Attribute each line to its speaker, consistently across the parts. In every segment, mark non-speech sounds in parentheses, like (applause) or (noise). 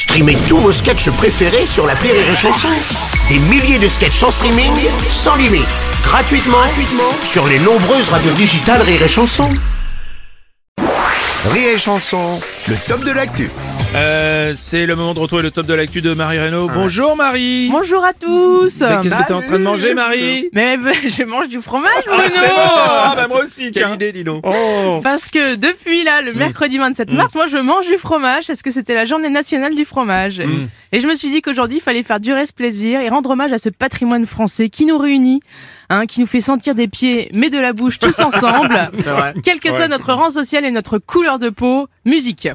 Speaker 1: Streamez tous vos sketchs préférés sur la Rire et Chanson. Des milliers de sketchs en streaming, sans limite, gratuitement, gratuitement sur les nombreuses radios digitales Rire et Chanson. Rire et Chanson, le top de l'actu.
Speaker 2: Euh, c'est le moment de retrouver le top de l'actu de Marie Reynaud. Bonjour Marie
Speaker 3: Bonjour à tous
Speaker 2: Mais Qu'est-ce que t'es en train de manger Marie?
Speaker 3: Mais bah, (laughs) je mange du fromage, Bruno
Speaker 4: Idée, dis donc.
Speaker 2: Oh
Speaker 3: Parce que depuis là, le mercredi 27 mars, moi je mange du fromage parce que c'était la journée nationale du fromage. Et je me suis dit qu'aujourd'hui, il fallait faire durer ce plaisir et rendre hommage à ce patrimoine français qui nous réunit, hein, qui nous fait sentir des pieds mais de la bouche tous (laughs) ensemble. Quel que soit notre rang social et notre couleur de peau, musique.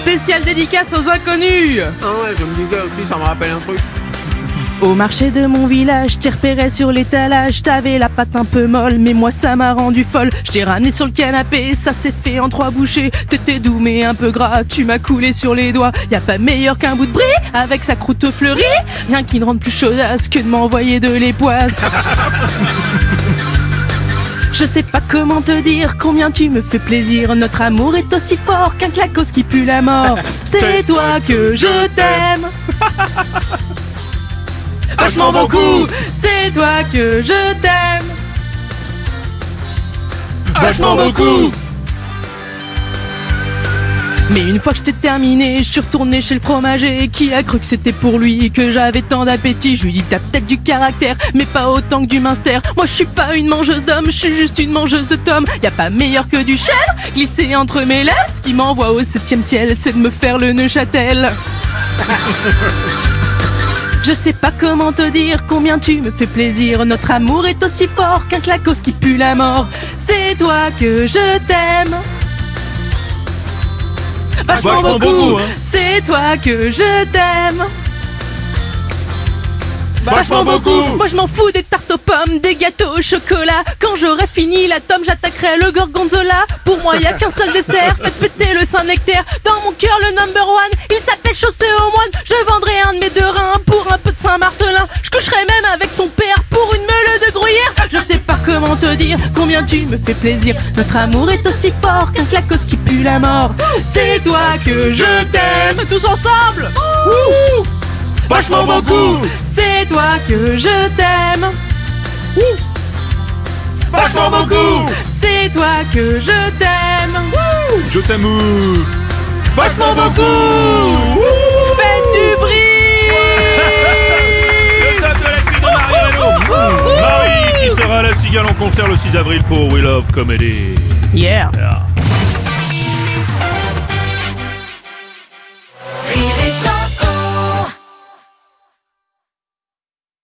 Speaker 3: Spéciale dédicace aux inconnus
Speaker 4: Ah ouais, je me disais aussi, ça me rappelle un truc.
Speaker 3: Au marché de mon village, t'y repérais sur l'étalage, t'avais la patte un peu molle, mais moi ça m'a rendu folle. J't'ai ramené sur le canapé, ça s'est fait en trois bouchées. T'étais doux mais un peu gras, tu m'as coulé sur les doigts. Y a pas meilleur qu'un bout de brie avec sa croûte fleurie. Rien qui ne rende plus chaudasse que de m'envoyer de l'époisse. (laughs) Je sais pas comment te dire combien tu me fais plaisir. Notre amour est aussi fort qu'un clacos qui pue la mort. (laughs) C'est toi que je t'aime. (laughs) Vachement beaucoup, c'est toi que je t'aime. Vachement beaucoup. Mais une fois que j'étais terminé, je suis retourné chez le fromager qui a cru que c'était pour lui que j'avais tant d'appétit. Je lui dis t'as peut-être du caractère, mais pas autant que du minster. Moi je suis pas une mangeuse d'hommes, je suis juste une mangeuse de tomes. Y a pas meilleur que du chèvre glissé entre mes lèvres. Ce qui m'envoie au septième ciel, c'est de me faire le Neuchâtel. (laughs) Je sais pas comment te dire combien tu me fais plaisir. Notre amour est aussi fort qu'un clacos qui pue la mort. C'est toi que je t'aime. Vachement,
Speaker 2: Vachement
Speaker 3: beaucoup,
Speaker 2: beaucoup, hein.
Speaker 3: c'est toi que je t'aime.
Speaker 2: Vachement beaucoup
Speaker 3: Moi je m'en fous des tartes aux pommes, des gâteaux au chocolat. Quand j'aurai fini la tome, j'attaquerai le gorgonzola. Pour moi, y a qu'un seul dessert, (laughs) faites péter le Saint-Nectaire. Dans mon cœur, le number one, il s'appelle chaussée au moine. Je vendrai un de mes deux reins pour un peu de Saint-Marcelin. Je coucherai même avec ton père pour une meule de gruyère. Je sais pas comment te dire combien tu me fais plaisir. Notre amour est aussi fort qu'un clacos qui pue la mort. C'est toi que je t'aime, tous ensemble. Ouh.
Speaker 2: Vachement beaucoup.
Speaker 3: C'est toi que je t'aime.
Speaker 2: Vachement beaucoup.
Speaker 3: C'est toi que je t'aime.
Speaker 2: Je t'aime. Vachement beaucoup.
Speaker 3: Faites du bruit.
Speaker 2: Le top de l'actu de Marie Marie qui sera à la Cigale en concert le 6 avril pour We Love Comedy.
Speaker 3: Yeah.
Speaker 2: Ah.